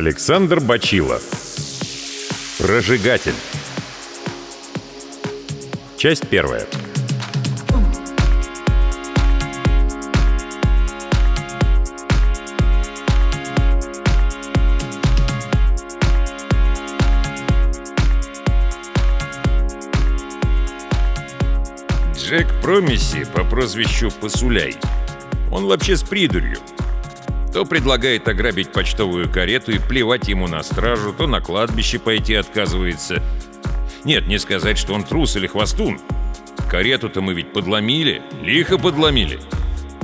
Александр Бачилов Прожигатель Часть первая Джек Промиси по прозвищу Посуляй. Он вообще с придурью. То предлагает ограбить почтовую карету и плевать ему на стражу, то на кладбище пойти отказывается. Нет, не сказать, что он трус или хвостун. Карету-то мы ведь подломили, лихо подломили.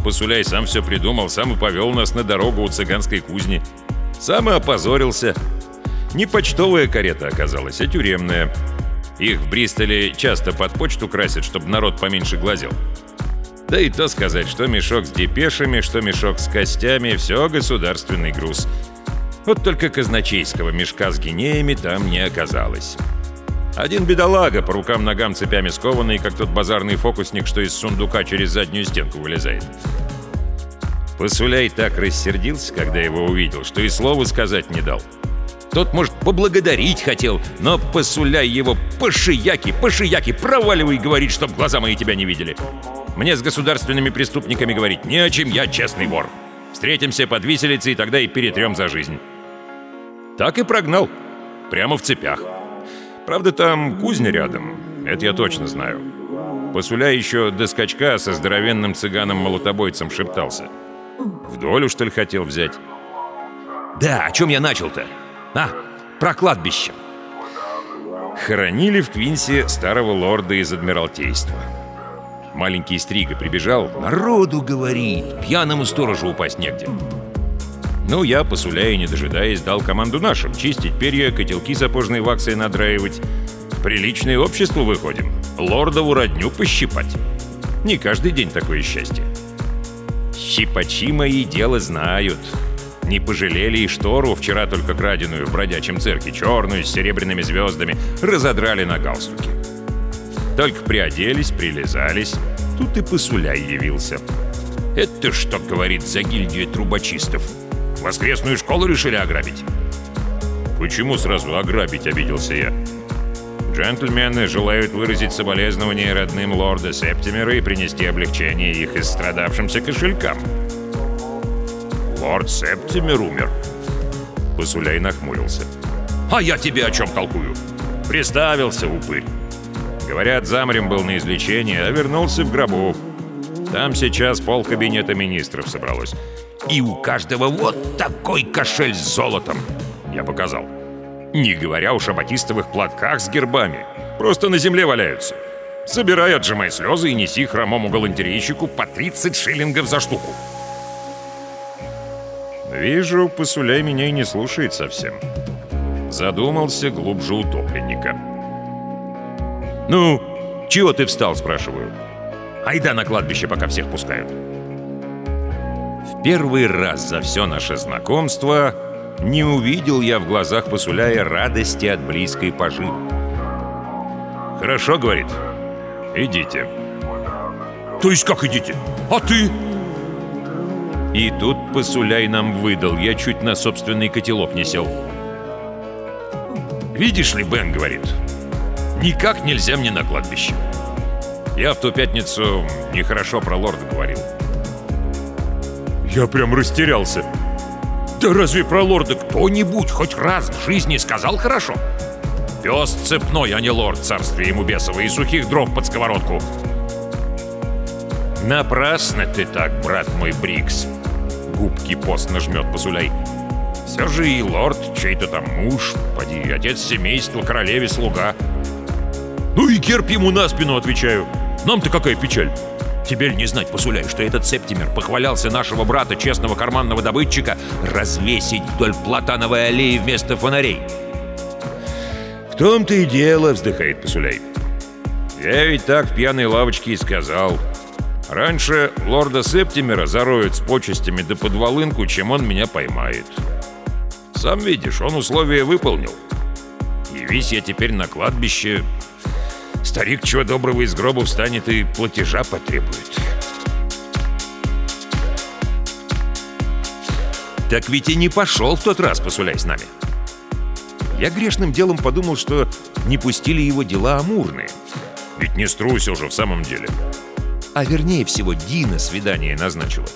Посуляй сам все придумал, сам и повел нас на дорогу у цыганской кузни. Сам и опозорился. Не почтовая карета оказалась, а тюремная. Их в Бристоле часто под почту красят, чтобы народ поменьше глазел. Да и то сказать, что мешок с депешами, что мешок с костями — все государственный груз. Вот только казначейского мешка с гинеями там не оказалось. Один бедолага, по рукам-ногам цепями скованный, как тот базарный фокусник, что из сундука через заднюю стенку вылезает. Посуляй так рассердился, когда его увидел, что и слова сказать не дал. Тот, может, поблагодарить хотел, но посуляй его пошияки, пошияки, проваливай, говорит, чтоб глаза мои тебя не видели. Мне с государственными преступниками говорить не о чем, я честный вор. Встретимся под виселицей, тогда и перетрем за жизнь. Так и прогнал. Прямо в цепях. Правда, там кузня рядом, это я точно знаю. Посуля еще до скачка со здоровенным цыганом-молотобойцем шептался. В долю, что ли, хотел взять? Да, о чем я начал-то? А, про кладбище. Хоронили в Квинсе старого лорда из Адмиралтейства. Маленький Стрига прибежал. Народу говорит, пьяному сторожу упасть негде. Ну, я, посуляя, не дожидаясь, дал команду нашим чистить перья, котелки сапожной ваксой надраивать. В приличное общество выходим. Лордову родню пощипать. Не каждый день такое счастье. Щипачи мои дело знают. Не пожалели и штору, вчера только краденую в бродячем цирке, черную, с серебряными звездами, разодрали на галстуке. Только приоделись, прилезались, тут и посуляй явился. «Это что, — говорит, — за гильдию трубочистов? Воскресную школу решили ограбить?» «Почему сразу ограбить?» — обиделся я. Джентльмены желают выразить соболезнования родным лорда Септимера и принести облегчение их истрадавшимся кошелькам. Лорд Септимер умер. Посуляй нахмурился. А я тебе о чем толкую? Приставился, упырь. Говорят, замрем был на излечении, а вернулся в гробу. Там сейчас пол кабинета министров собралось. И у каждого вот такой кошель с золотом. Я показал. Не говоря уж о батистовых платках с гербами. Просто на земле валяются. Собирай, отжимай слезы и неси хромому галантерейщику по 30 шиллингов за штуку. Вижу, Посуляй меня и не слушает совсем. Задумался глубже утопленника. «Ну, чего ты встал?» – спрашиваю. «Айда на кладбище, пока всех пускают». В первый раз за все наше знакомство не увидел я в глазах Посуляя радости от близкой поживы. «Хорошо», — говорит, — «идите». «То есть как идите? А ты?» И тут Посуляй нам выдал, я чуть на собственный котелок не сел. «Видишь ли, Бен, — говорит, — никак нельзя мне на кладбище. Я в ту пятницу нехорошо про лорда говорил». Я прям растерялся. Да разве про лорда кто-нибудь хоть раз в жизни сказал хорошо? Пес цепной, а не лорд, царствие ему бесово, и сухих дров под сковородку. Напрасно ты так, брат мой Брикс. Губки постно жмет Пасуляй. Все же и лорд, чей-то там муж, поди, отец семейства, королеве слуга. Ну и герб ему на спину, отвечаю. Нам-то какая печаль. Тебе ли не знать, Посуляй, что этот Септимер похвалялся нашего брата, честного карманного добытчика, развесить вдоль платановой аллеи вместо фонарей? «В том-то и дело», — вздыхает Посуляй. «Я ведь так в пьяной лавочке и сказал. Раньше лорда Септимера зароют с почестями до подволынку, чем он меня поймает. Сам видишь, он условия выполнил. Явись я теперь на кладбище, Старик чего доброго из гроба встанет и платежа потребует. Так ведь и не пошел в тот раз, посуляй с нами. Я грешным делом подумал, что не пустили его дела амурные. Ведь не струсил же в самом деле. А вернее всего, Дина свидание назначила.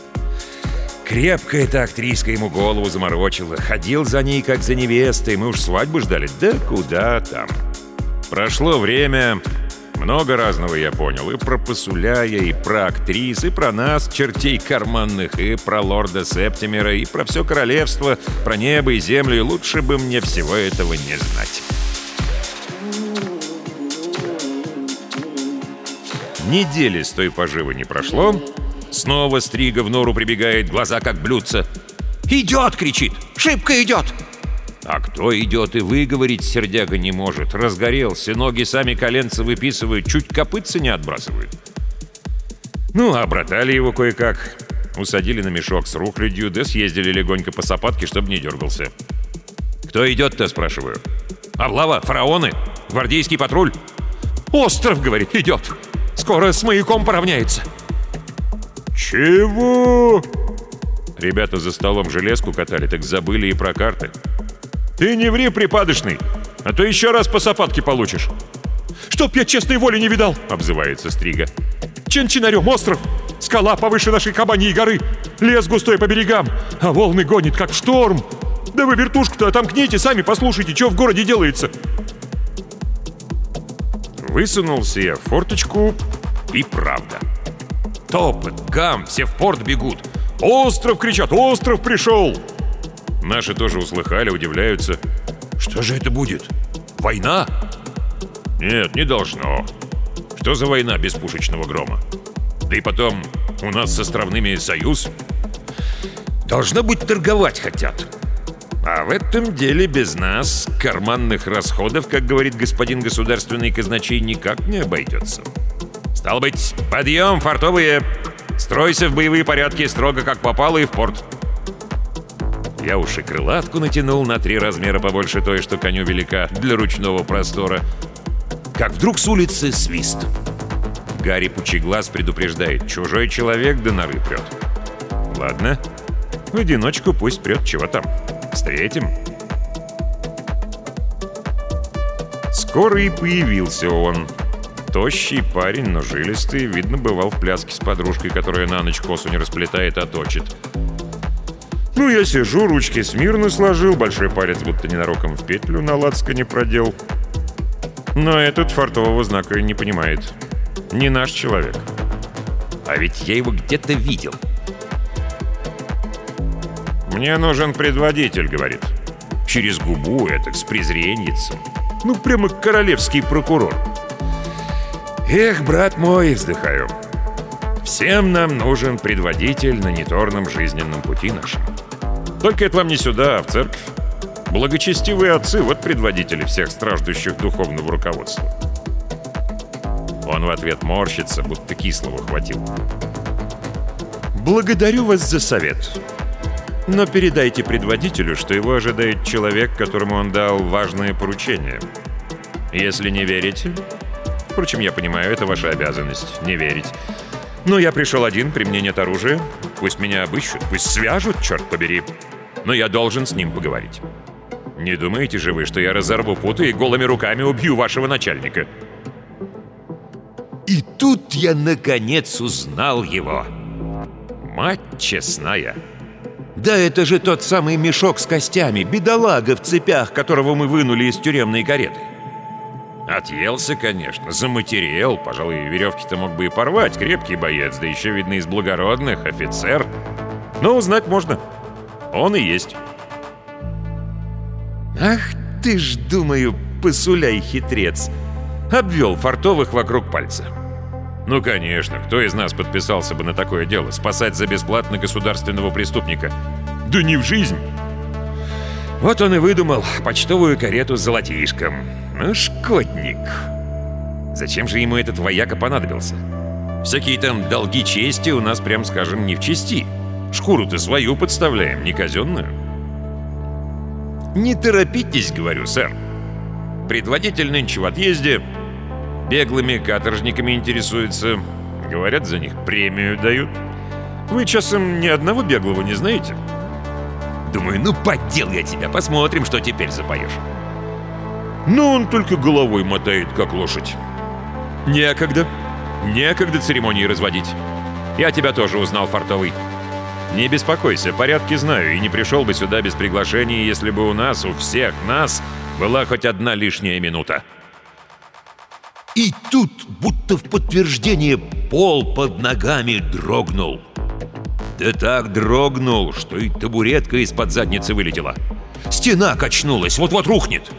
Крепко эта актриска ему голову заморочила. Ходил за ней, как за невестой. Мы уж свадьбу ждали. Да куда там. Прошло время, много разного я понял. И про Посуляя, и про актрис, и про нас, чертей карманных, и про лорда Септимера, и про все королевство, про небо и землю. И лучше бы мне всего этого не знать. Недели с той поживы не прошло. Снова Стрига в нору прибегает, глаза как блюдца. «Идет!» — кричит. «Шибко идет!» А кто идет и выговорить сердяга не может? Разгорелся, ноги сами коленца выписывают, чуть копытца не отбрасывают. Ну, обратали его кое-как. Усадили на мешок с рухлядью, да съездили легонько по сапатке, чтобы не дергался. «Кто идет-то?» — спрашиваю. «Облава? Фараоны? Гвардейский патруль?» «Остров, — говорит, — идет. Скоро с маяком поравняется». «Чего?» Ребята за столом железку катали, так забыли и про карты. «Ты не ври, припадочный, а то еще раз по сапатке получишь!» «Чтоб я честной воли не видал!» — обзывается Стрига. «Чин-чинарем остров! Скала повыше нашей кабаньей горы! Лес густой по берегам, а волны гонит, как в шторм! Да вы вертушку-то отомкните, сами послушайте, что в городе делается!» Высунулся я в форточку, и правда. Топот, гам, все в порт бегут. «Остров!» — кричат, «Остров пришел!» Наши тоже услыхали, удивляются. Что же это будет? Война? Нет, не должно. Что за война без пушечного грома? Да и потом, у нас с островными союз. Должно быть, торговать хотят. А в этом деле без нас карманных расходов, как говорит господин государственный казначей, никак не обойдется. Стал быть, подъем, фартовые! Стройся в боевые порядки строго как попало и в порт. Я уж и крылатку натянул на три размера побольше той, что коню велика, для ручного простора. Как вдруг с улицы свист. Гарри Пучеглаз предупреждает, чужой человек до норы прет. Ладно, в одиночку пусть прет, чего там. Встретим. Скоро и появился он. Тощий парень, но жилистый, видно, бывал в пляске с подружкой, которая на ночь косу не расплетает, а точит. Ну, я сижу, ручки смирно сложил, большой палец будто ненароком в петлю на не продел. Но этот фартового знака не понимает. Не наш человек. А ведь я его где-то видел. «Мне нужен предводитель», — говорит. Через губу это, с презренницем. Ну, прямо королевский прокурор. «Эх, брат мой», — вздыхаю. «Всем нам нужен предводитель на неторном жизненном пути нашем». Только это вам не сюда, а в церковь. Благочестивые отцы — вот предводители всех страждущих духовного руководства. Он в ответ морщится, будто кислого хватил. «Благодарю вас за совет. Но передайте предводителю, что его ожидает человек, которому он дал важное поручение. Если не верите... Впрочем, я понимаю, это ваша обязанность — не верить. Но я пришел один, при мне нет оружия. Пусть меня обыщут, пусть свяжут, черт побери но я должен с ним поговорить. Не думаете же вы, что я разорву путы и голыми руками убью вашего начальника?» И тут я наконец узнал его. Мать честная. Да это же тот самый мешок с костями, бедолага в цепях, которого мы вынули из тюремной кареты. Отъелся, конечно, заматерел, пожалуй, веревки-то мог бы и порвать, крепкий боец, да еще, видно, из благородных, офицер. Но узнать можно. Он и есть. Ах ты ж, думаю, посуляй хитрец. Обвел фартовых вокруг пальца. Ну, конечно, кто из нас подписался бы на такое дело? Спасать за бесплатно государственного преступника? Да не в жизнь! Вот он и выдумал почтовую карету с золотишком. Ну, шкодник. Зачем же ему этот вояка понадобился? Всякие там долги чести у нас, прям скажем, не в чести. Шкуру-то свою подставляем, не казенную. «Не торопитесь», — говорю, сэр. Предводитель нынче в отъезде, беглыми каторжниками интересуется. Говорят, за них премию дают. Вы часом ни одного беглого не знаете?» Думаю, ну поддел я тебя, посмотрим, что теперь запоешь. Но он только головой мотает, как лошадь. Некогда. Некогда церемонии разводить. Я тебя тоже узнал, Фартовый. Не беспокойся, порядки знаю, и не пришел бы сюда без приглашения, если бы у нас, у всех нас, была хоть одна лишняя минута. И тут, будто в подтверждение, пол под ногами дрогнул. Да так дрогнул, что и табуретка из-под задницы вылетела. Стена качнулась, вот-вот рухнет.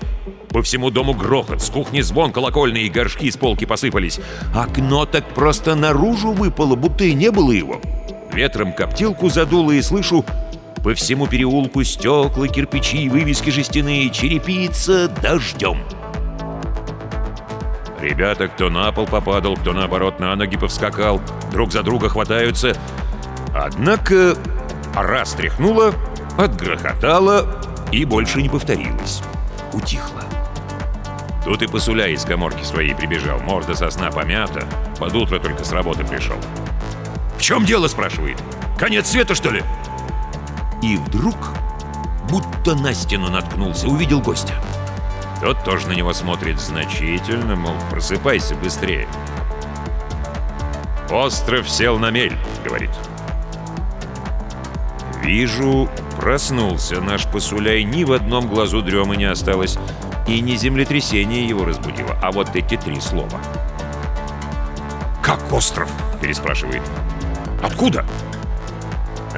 По всему дому грохот, с кухни звон колокольный и горшки с полки посыпались. Окно так просто наружу выпало, будто и не было его. Ветром коптилку задуло и слышу по всему переулку стекла, кирпичи, вывески жестяные, черепица дождем. Ребята, кто на пол попадал, кто наоборот на ноги повскакал, друг за друга хватаются. Однако раз тряхнула, отгрохотала и больше не повторилось. Утихло. Тут и посуля из коморки своей прибежал, морда сосна помята, под утро только с работы пришел. «В чем дело?» – спрашивает. «Конец света, что ли?» И вдруг, будто на стену наткнулся, увидел гостя. Тот тоже на него смотрит значительно, мол, просыпайся быстрее. «Остров сел на мель», — говорит. Вижу, проснулся наш посуляй, ни в одном глазу дремы не осталось. И не землетрясение его разбудило, а вот эти три слова. «Как остров?» — переспрашивает. «Откуда?»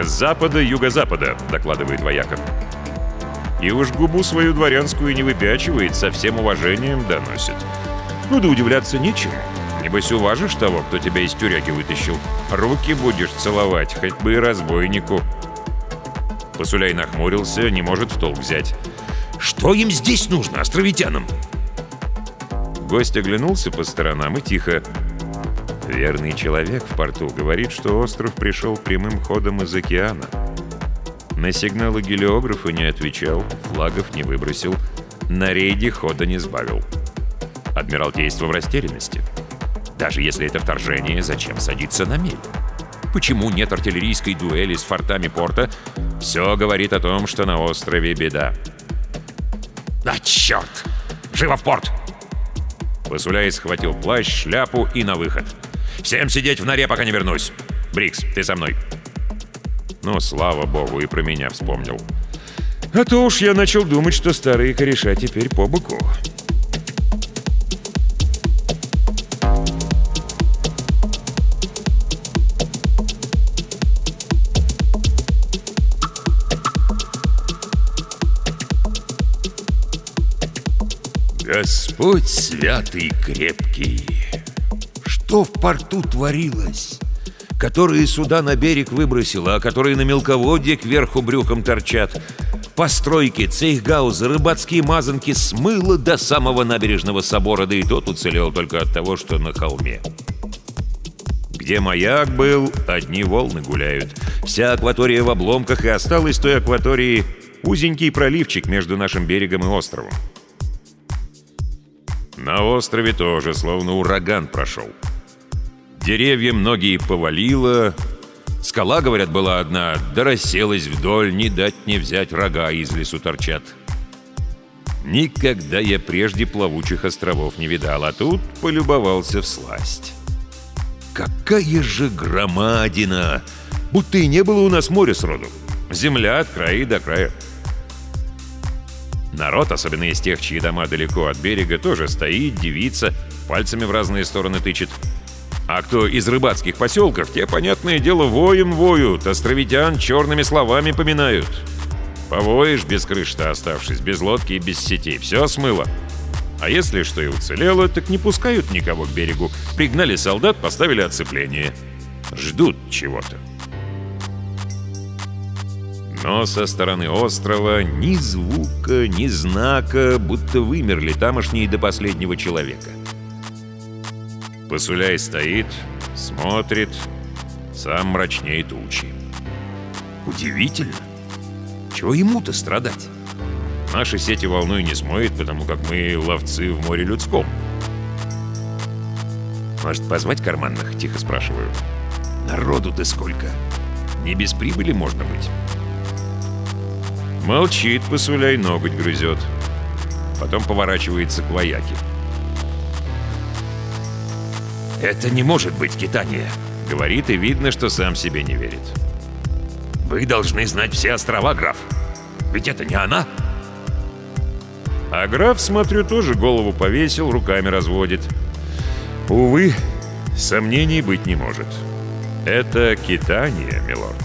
«С запада, юго-запада», — докладывает вояка. И уж губу свою дворянскую не выпячивает, со всем уважением доносит. Ну да удивляться нечему. Небось уважишь того, кто тебя из тюряги вытащил. Руки будешь целовать, хоть бы и разбойнику. Посуляй нахмурился, не может в толк взять. Что им здесь нужно, островитянам?» Гость оглянулся по сторонам и тихо. Верный человек в порту говорит, что остров пришел прямым ходом из океана. На сигналы гелиографа не отвечал, флагов не выбросил, на рейде хода не сбавил. Адмиралтейство в растерянности. Даже если это вторжение, зачем садиться на мель? Почему нет артиллерийской дуэли с фортами порта? Все говорит о том, что на острове беда. «А, черт! Живо в порт!» Посуляй схватил плащ, шляпу и на выход. «Всем сидеть в норе, пока не вернусь! Брикс, ты со мной!» Ну, слава богу, и про меня вспомнил. А то уж я начал думать, что старые кореша теперь по боку. Господь святый крепкий, что в порту творилось? Которые суда на берег выбросило, а которые на мелководье кверху брюхом торчат. Постройки, цейхгаузы, рыбацкие мазанки смыло до самого набережного собора, да и тот уцелел только от того, что на холме. Где маяк был, одни волны гуляют. Вся акватория в обломках, и осталась той акватории узенький проливчик между нашим берегом и островом. На острове тоже словно ураган прошел. Деревья многие повалило. Скала, говорят, была одна, да расселась вдоль, не дать не взять, рога из лесу торчат. Никогда я прежде плавучих островов не видал, а тут полюбовался в сласть. Какая же громадина! Будто и не было у нас моря сроду. Земля от края до края. Народ, особенно из тех, чьи дома далеко от берега, тоже стоит, дивится, пальцами в разные стороны тычет. А кто из рыбацких поселков, те, понятное дело, воем воют, островитян черными словами поминают. Повоишь без крыши-то оставшись, без лодки и без сетей, все смыло. А если что и уцелело, так не пускают никого к берегу. Пригнали солдат, поставили оцепление. Ждут чего-то. Но со стороны острова ни звука, ни знака, будто вымерли тамошние до последнего человека. Посуляй стоит, смотрит, сам мрачнее тучи. Удивительно. Чего ему-то страдать? Наши сети волной не смоет, потому как мы ловцы в море людском. «Может, позвать карманных?» — тихо спрашиваю. «Народу-то сколько? Не без прибыли можно быть». Молчит, посуляй, ноготь грызет. Потом поворачивается к вояке. «Это не может быть Китания», — говорит, и видно, что сам себе не верит. «Вы должны знать все острова, граф. Ведь это не она». А граф, смотрю, тоже голову повесил, руками разводит. Увы, сомнений быть не может. Это Китания, милорд.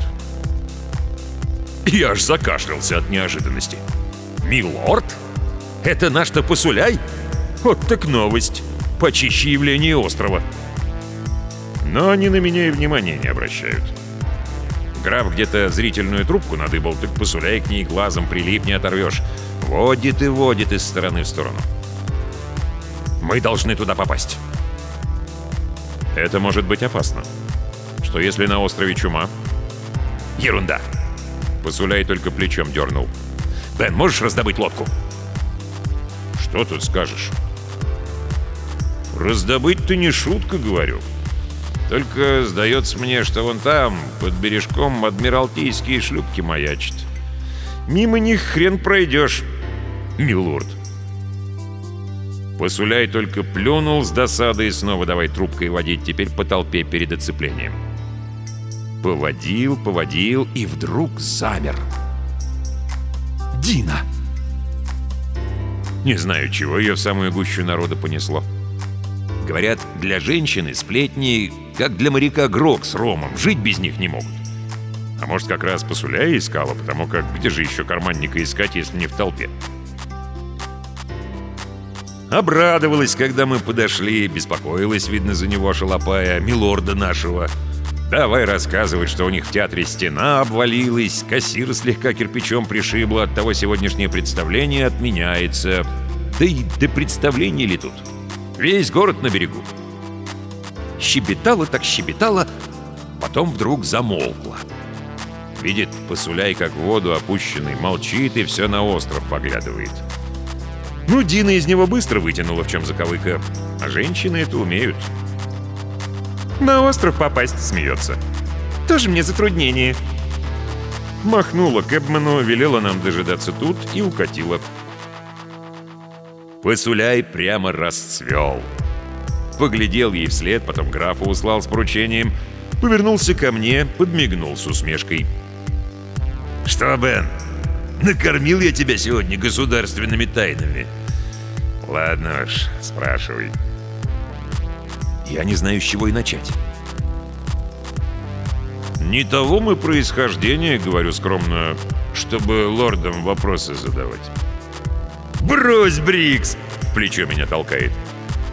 Я аж закашлялся от неожиданности. «Милорд? Это наш-то посуляй? Вот так новость. Почище явление острова». Но они на меня и внимания не обращают. Граф где-то зрительную трубку надыбал, так посуляй к ней глазом прилип не оторвешь. Водит и водит из стороны в сторону. Мы должны туда попасть. Это может быть опасно. Что если на острове чума? Ерунда. Посуляй только плечом дернул. Бен, можешь раздобыть лодку? Что тут скажешь? Раздобыть ты не шутка, говорю. Только сдается мне, что вон там, под бережком, адмиралтейские шлюпки маячат. Мимо них хрен пройдешь, милорд. Посуляй только плюнул с досадой и снова давай трубкой водить, теперь по толпе перед оцеплением. Поводил, поводил и вдруг замер. Дина! Не знаю, чего ее в самую гущу народа понесло. Говорят, для женщины сплетни, как для моряка Грок с Ромом, жить без них не могут. А может, как раз посуляя искала, потому как где же еще карманника искать, если не в толпе? Обрадовалась, когда мы подошли, беспокоилась, видно, за него шалопая, милорда нашего. Давай рассказывать, что у них в театре стена обвалилась, кассир слегка кирпичом пришибло, от того сегодняшнее представление отменяется. Да и до представления ли тут? Весь город на берегу. Щебетала так щебетала, потом вдруг замолкла. Видит, посуляй, как в воду опущенный, молчит и все на остров поглядывает. Ну, Дина из него быстро вытянула, в чем заковыка. А женщины это умеют. «На остров попасть», — смеется. «Тоже мне затруднение». Махнула Кэбману, велела нам дожидаться тут и укатила. Посуляй прямо расцвел. Поглядел ей вслед, потом графа услал с поручением, повернулся ко мне, подмигнул с усмешкой. «Что, Бен, накормил я тебя сегодня государственными тайнами?» «Ладно уж, спрашивай». Я не знаю, с чего и начать. «Не того мы происхождения, — говорю скромно, — чтобы лордам вопросы задавать». «Брось, Брикс!» — плечо меня толкает.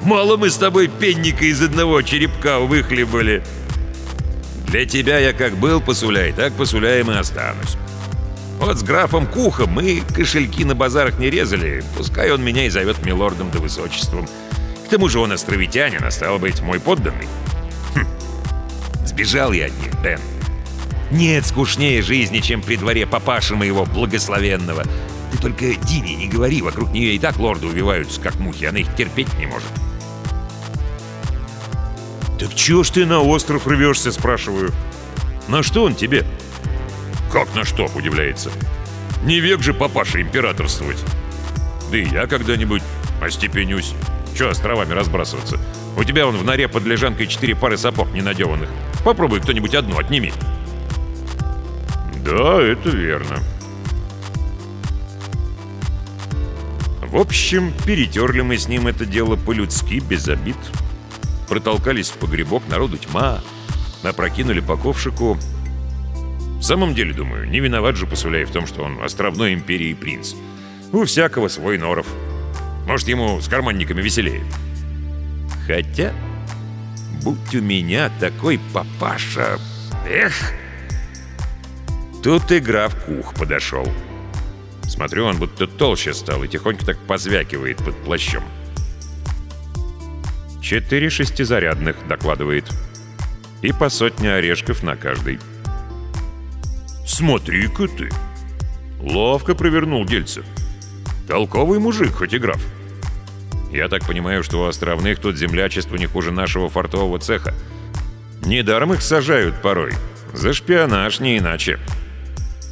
«Мало мы с тобой пенника из одного черепка выхлебали!» «Для тебя я как был посуляй, так посуляем и останусь. Вот с графом Кухом мы кошельки на базарах не резали, пускай он меня и зовет милордом да высочеством. К тому же он островитянин, а стал быть мой подданный. Хм. Сбежал я от них, Бен. Нет скучнее жизни, чем при дворе папаши моего благословенного. Только Дине не говори, вокруг нее и так лорды увиваются, как мухи, она их терпеть не может. «Так чего ж ты на остров рвешься?» – спрашиваю. «На что он тебе?» «Как на что?» – удивляется. «Не век же папаша императорствовать. Да и я когда-нибудь остепенюсь. Че островами разбрасываться? У тебя вон в норе под лежанкой четыре пары сапог ненадеванных. Попробуй кто-нибудь одну отними». «Да, это верно», В общем, перетерли мы с ним это дело по-людски, без обид. Протолкались в погребок, народу тьма. Опрокинули по ковшику. В самом деле, думаю, не виноват же Посуляй в том, что он островной империи принц. У всякого свой норов. Может, ему с карманниками веселее. Хотя, будь у меня такой папаша... Эх! Тут и граф Кух подошел. Смотрю, он будто толще стал и тихонько так позвякивает под плащом. «Четыре шестизарядных», — докладывает. «И по сотне орешков на каждый». «Смотри-ка ты!» Ловко провернул дельце. Толковый мужик, хоть и граф. Я так понимаю, что у островных тут землячество не хуже нашего фартового цеха. Недаром их сажают порой. За шпионаж не иначе.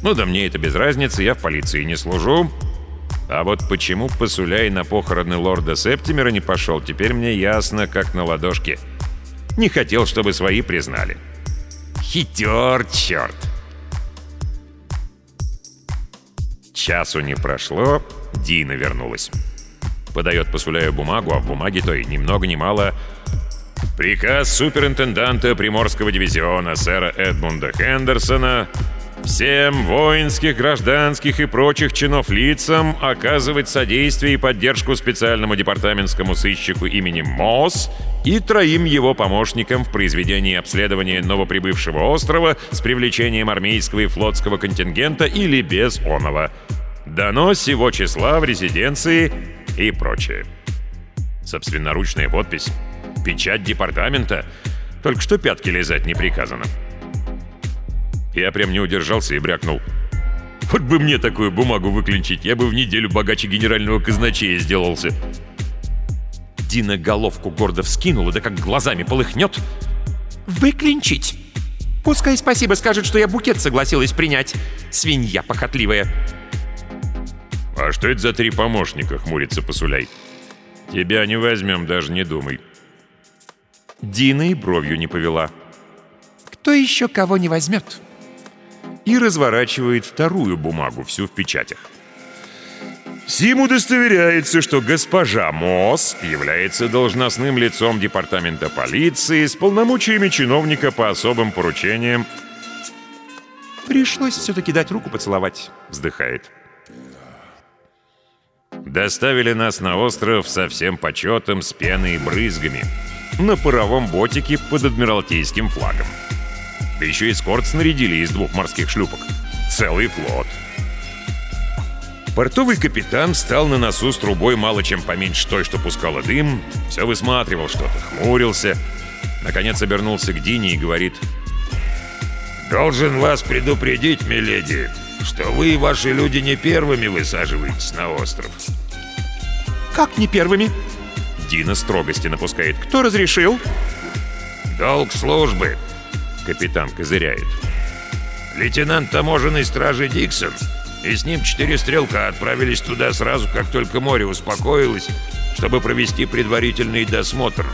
Ну да мне это без разницы, я в полиции не служу. А вот почему Посуляй на похороны лорда Септимера не пошел, теперь мне ясно, как на ладошке. Не хотел, чтобы свои признали. Хитер, черт! Часу не прошло, Дина вернулась. Подает Посуляю бумагу, а в бумаге той ни много ни мало Приказ суперинтенданта Приморского дивизиона сэра Эдмунда Хендерсона всем воинских, гражданских и прочих чинов лицам оказывать содействие и поддержку специальному департаментскому сыщику именем МОС и троим его помощникам в произведении обследования новоприбывшего острова с привлечением армейского и флотского контингента или без оного. Дано сего числа в резиденции и прочее. Собственноручная подпись. Печать департамента. Только что пятки лизать не приказано. Я прям не удержался и брякнул. Вот бы мне такую бумагу выклинчить, я бы в неделю богаче генерального казначея сделался. Дина головку гордо вскинула, да как глазами полыхнет. «Выклинчить? Пускай спасибо скажет, что я букет согласилась принять. Свинья похотливая». «А что это за три помощника?» — хмурится Посуляй. «Тебя не возьмем, даже не думай». Дина и бровью не повела. «Кто еще кого не возьмет?» И разворачивает вторую бумагу, всю в печатях. Сим удостоверяется, что госпожа Мосс является должностным лицом департамента полиции с полномочиями чиновника по особым поручениям. «Пришлось все-таки дать руку поцеловать», — вздыхает. Доставили нас на остров со всем почетом, с пеной и брызгами. На паровом ботике под адмиралтейским флагом. Да еще эскорт снарядили из двух морских шлюпок. Целый флот. Портовый капитан встал на носу с трубой мало чем поменьше той, что пускала дым, все высматривал что-то, хмурился. Наконец обернулся к Дине и говорит «Должен вас предупредить, миледи, что вы и ваши люди не первыми высаживаетесь на остров». «Как не первыми?» Дина строгости напускает. «Кто разрешил?» «Долг службы», — капитан козыряет. «Лейтенант таможенной стражи Диксон и с ним четыре стрелка отправились туда сразу, как только море успокоилось, чтобы провести предварительный досмотр».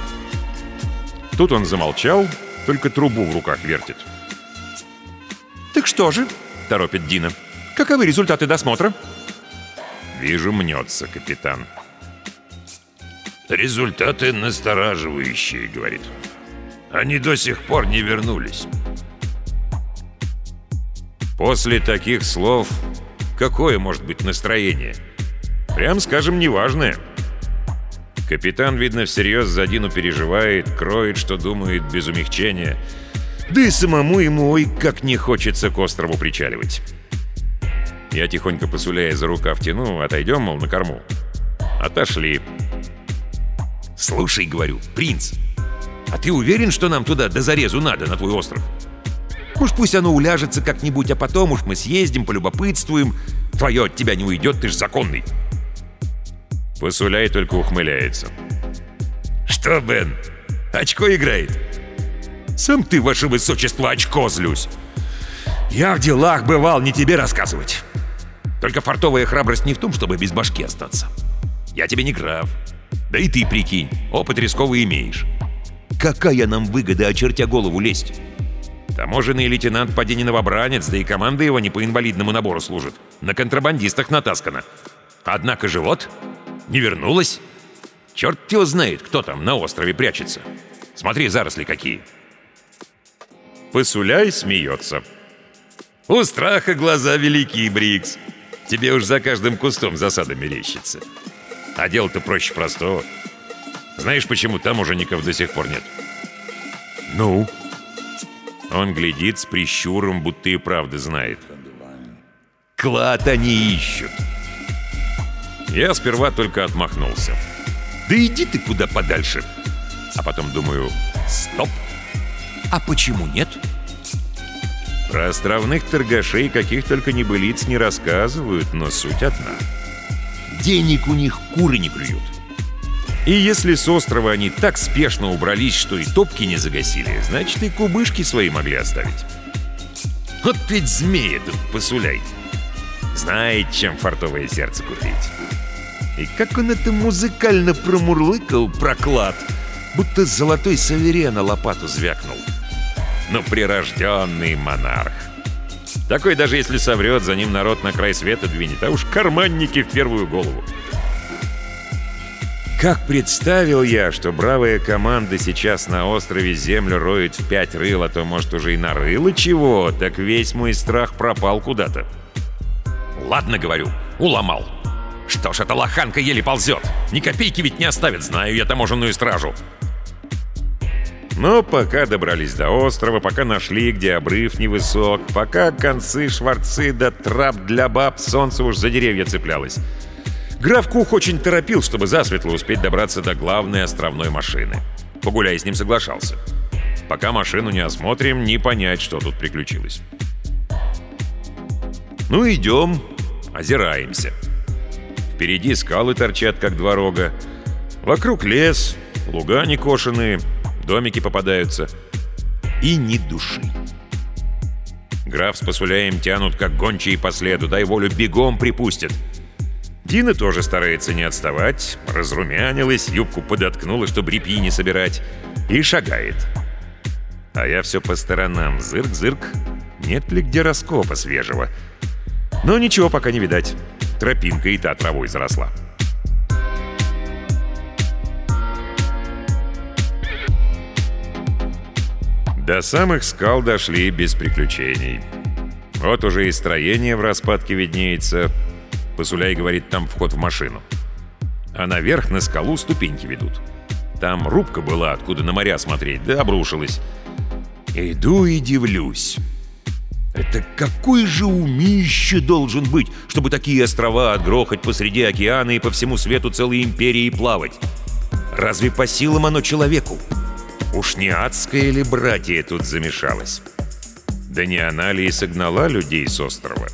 Тут он замолчал, только трубу в руках вертит. «Так что же?» — торопит Дина. «Каковы результаты досмотра?» «Вижу, мнется капитан». «Результаты настораживающие», — говорит. «Они до сих пор не вернулись». После таких слов какое может быть настроение? Прям скажем, неважное. Капитан, видно, всерьез за Дину переживает, кроет, что думает, без умягчения. Да и самому ему, ой, как не хочется к острову причаливать. Я тихонько посуляя за рукав тяну, отойдем, мол, на корму. Отошли. «Слушай, — говорю, — принц, а ты уверен, что нам туда до зарезу надо, на твой остров? Уж пусть оно уляжется как-нибудь, а потом уж мы съездим, полюбопытствуем. Твое от тебя не уйдет, ты ж законный». Посуляй только ухмыляется. «Что, Бен, очко играет?» «Сам ты, ваше высочество, очко злюсь. Я в делах бывал, не тебе рассказывать. Только фартовая храбрость не в том, чтобы без башки остаться. Я тебе не граф. Да и ты, прикинь, опыт рисковый имеешь. Какая нам выгода, очертя голову, лезть? Таможенный лейтенант поди не новобранец, да и команда его не по инвалидному набору служит. На контрабандистах натаскана. Однако же вот, не вернулась. Черт его знает, кто там на острове прячется. Смотри, заросли какие. Посуляй смеется. У страха глаза великие, Брикс. Тебе уж за каждым кустом засада мерещится. А дело-то проще простого. Знаешь, почему таможенников до сих пор нет? Ну? Он глядит с прищуром, будто и правда знает. Клад они ищут. Я сперва только отмахнулся. Да иди ты куда подальше. А потом думаю, стоп. А почему нет? Про островных торгашей каких только небылиц не рассказывают, но суть одна — денег у них куры не клюют. И если с острова они так спешно убрались, что и топки не загасили, значит и кубышки свои могли оставить. Вот ведь змея тут посуляй. Знает, чем фартовое сердце купить. И как он это музыкально промурлыкал, проклад, будто золотой савере на лопату звякнул. Ну, прирожденный монарх. Такой даже если соврет, за ним народ на край света двинет, а уж карманники в первую голову. Как представил я, что бравая команда сейчас на острове землю роет в пять рыл, а то, может, уже и нарыло чего, так весь мой страх пропал куда-то. Ладно, говорю, уломал. Что ж, эта лоханка еле ползет. Ни копейки ведь не оставит, знаю я таможенную стражу. Но пока добрались до острова, пока нашли, где обрыв невысок, пока концы шварцы да трап для баб, солнце уж за деревья цеплялось. Граф Кух очень торопил, чтобы засветло успеть добраться до главной островной машины. Погуляй с ним соглашался. Пока машину не осмотрим, не понять, что тут приключилось. Ну, идем, озираемся. Впереди скалы торчат, как два рога. Вокруг лес, луга некошенные, домики попадаются. И ни души. Граф с посуляем тянут, как гончие по следу, дай волю, бегом припустят. Дина тоже старается не отставать, разрумянилась, юбку подоткнула, чтобы репьи не собирать, и шагает. А я все по сторонам, зырк-зырк, нет ли где раскопа свежего. Но ничего пока не видать, тропинка и та травой заросла. До самых скал дошли без приключений. Вот уже и строение в распадке виднеется, Басуляй говорит, там вход в машину. А наверх на скалу ступеньки ведут. Там рубка была, откуда на моря смотреть, да обрушилась. Иду и дивлюсь. Это какой же умище должен быть, чтобы такие острова отгрохать посреди океана и по всему свету целой империи плавать? Разве по силам оно человеку? Уж не адское ли братья тут замешалось? Да не она ли и согнала людей с острова?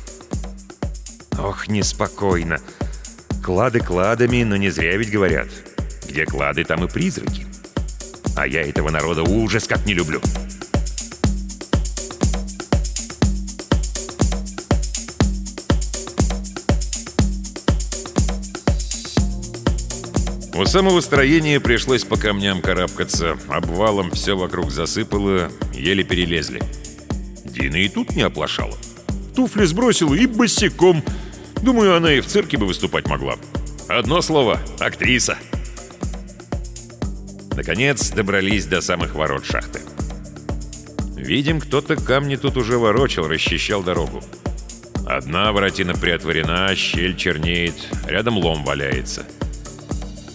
Ох, неспокойно. Клады кладами, но не зря ведь говорят. Где клады, там и призраки. А я этого народа ужас как не люблю. У самого строения пришлось по камням карабкаться. Обвалом все вокруг засыпало, еле перелезли. Дина и тут не оплошала. Туфли сбросила и босиком Думаю, она и в цирке бы выступать могла. Одно слово — актриса. Наконец добрались до самых ворот шахты. Видим, кто-то камни тут уже ворочал, расчищал дорогу. Одна воротина приотворена, щель чернеет, рядом лом валяется.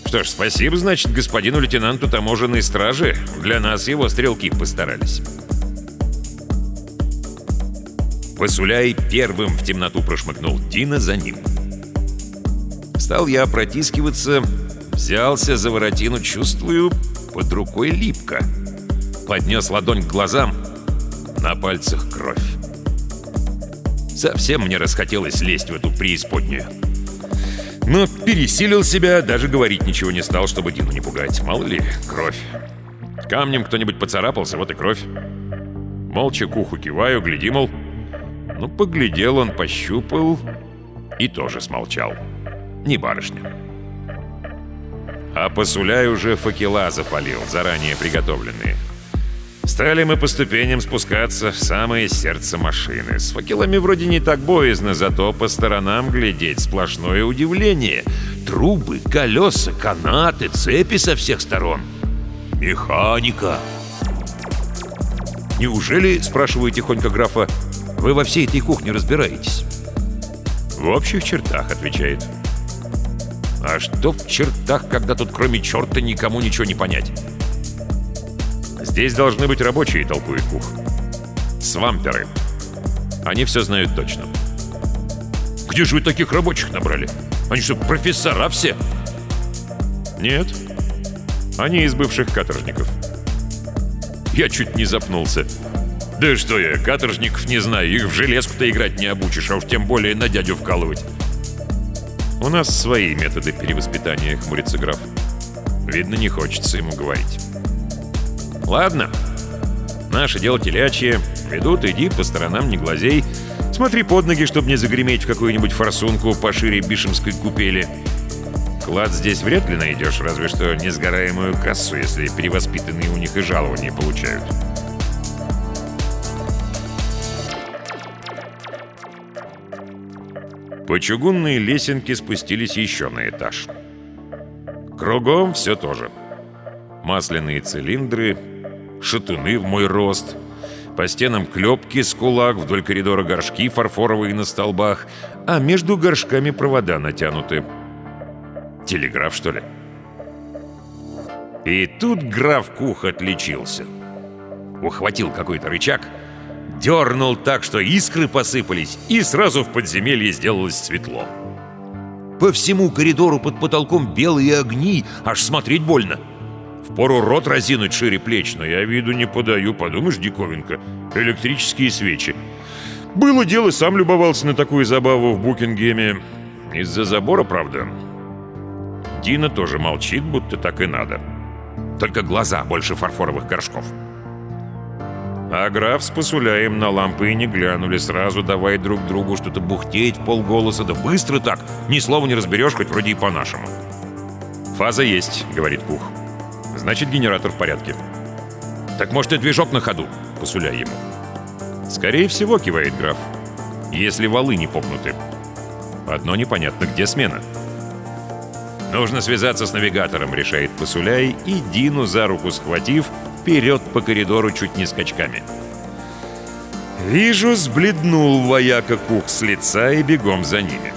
Что ж, спасибо, значит, господину лейтенанту таможенной стражи. Для нас его стрелки постарались. Васуляй первым в темноту прошмыгнул, Дина за ним. Стал я протискиваться, взялся за воротину, чувствую, под рукой липко. Поднес ладонь к глазам, на пальцах кровь. Совсем мне расхотелось лезть в эту преисподнюю. Но пересилил себя, даже говорить ничего не стал, чтобы Дину не пугать. Мало ли, кровь. Камнем кто-нибудь поцарапался, вот и кровь. Молча к уху киваю, гляди, мол, ну, поглядел он, пощупал и тоже смолчал. Не барышня. А посуляй уже факела запалил, заранее приготовленные. Стали мы по ступеням спускаться в самое сердце машины. С факелами вроде не так боязно, зато по сторонам глядеть сплошное удивление. Трубы, колеса, канаты, цепи со всех сторон. Механика. Неужели, спрашиваю тихонько графа, вы во всей этой кухне разбираетесь?» «В общих чертах», — отвечает. «А что в чертах, когда тут кроме черта никому ничего не понять?» «Здесь должны быть рабочие», — толкует Кух. «Свамперы. Они все знают точно». «Где же вы таких рабочих набрали? Они что, профессора все?» «Нет. Они из бывших каторжников». Я чуть не запнулся. Да что я, каторжников не знаю, их в железку-то играть не обучишь, а уж тем более на дядю вкалывать. У нас свои методы перевоспитания, хмурится граф. Видно, не хочется ему говорить. Ладно, Наше дело телячье. Ведут, иди, по сторонам не глазей. Смотри под ноги, чтобы не загреметь в какую-нибудь форсунку пошире Бишемской купели. Клад здесь вряд ли найдешь, разве что несгораемую кассу, если перевоспитанные у них и жалования получают. По чугунной лесенке спустились еще на этаж. Кругом все то же. Масляные цилиндры, шатуны в мой рост, по стенам клепки с кулак, вдоль коридора горшки фарфоровые на столбах, а между горшками провода натянуты. Телеграф, что ли? И тут граф Кух отличился. Ухватил какой-то рычаг, дернул так, что искры посыпались, и сразу в подземелье сделалось светло. По всему коридору под потолком белые огни, аж смотреть больно. Впору рот разинуть шире плеч, но я виду не подаю, подумаешь, диковинка. Электрические свечи. Было дело, сам любовался на такую забаву в Букингеме. Из-за забора, правда. Дина тоже молчит, будто так и надо. Только глаза больше фарфоровых горшков. А граф с посуляем на лампы и не глянули, сразу давай друг другу что-то бухтеть полголоса, да быстро так, ни слова не разберешь, хоть вроде и по-нашему. «Фаза есть», — говорит Кух. «Значит, генератор в порядке». «Так может и движок на ходу?» — посуляй ему. «Скорее всего», — кивает граф, — «если валы не попнуты. Одно непонятно, где смена?» «Нужно связаться с навигатором», — решает Посуляй, и Дину за руку схватив, вперед по коридору чуть не скачками. Вижу, сбледнул вояка Кух с лица и бегом за ними.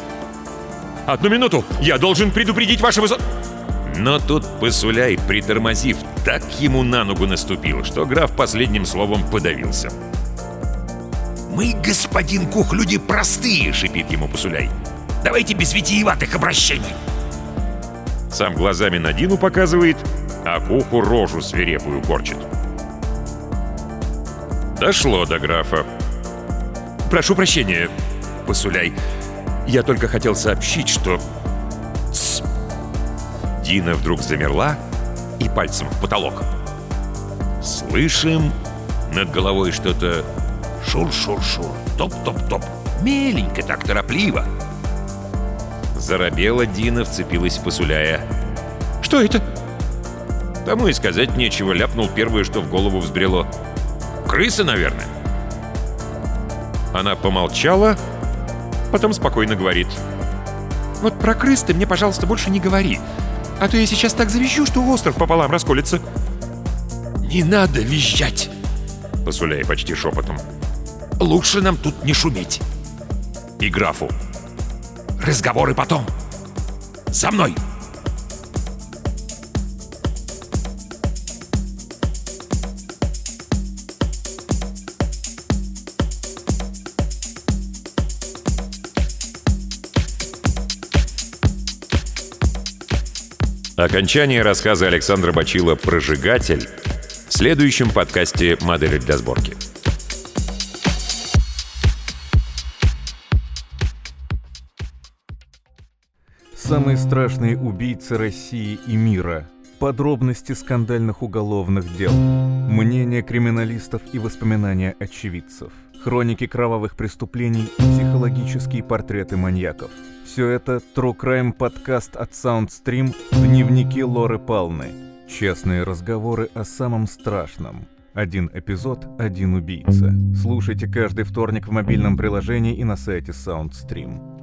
«Одну минуту! Я должен предупредить вашего за...» Но тут Посуляй, притормозив, так ему на ногу наступил, что граф последним словом подавился. «Мы, господин Кух, люди простые!» — шипит ему Посуляй. «Давайте без витиеватых обращений!» Сам глазами на Дину показывает, а Куху рожу свирепую корчит. Дошло до графа. «Прошу прощения, Посуляй. Я только хотел сообщить, что...» Тс. Дина вдруг замерла и пальцем в потолок. Слышим над головой что-то шур-шур-шур, топ-топ-топ. Меленько так, торопливо. Заробела Дина, вцепилась в Посуляя. «Что это?» Тому и сказать нечего, ляпнул первое, что в голову взбрело. «Крысы, наверное». Она помолчала, потом спокойно говорит. «Вот про крыс ты мне, пожалуйста, больше не говори, а то я сейчас так завещу, что остров пополам расколется». «Не надо визжать!» Посуляя почти шепотом. «Лучше нам тут не шуметь. И графу. Разговоры потом. За мной!» Окончание рассказа Александра Бачила «Прожигатель» в следующем подкасте «Модели для сборки». Самые страшные убийцы России и мира. Подробности скандальных уголовных дел. Мнения криминалистов и воспоминания очевидцев. Хроники кровавых преступлений и психологические портреты маньяков. Все это True Crime подкаст от Soundstream «Дневники Лоры Палны». Честные разговоры о самом страшном. Один эпизод, один убийца. Слушайте каждый вторник в мобильном приложении и на сайте Soundstream.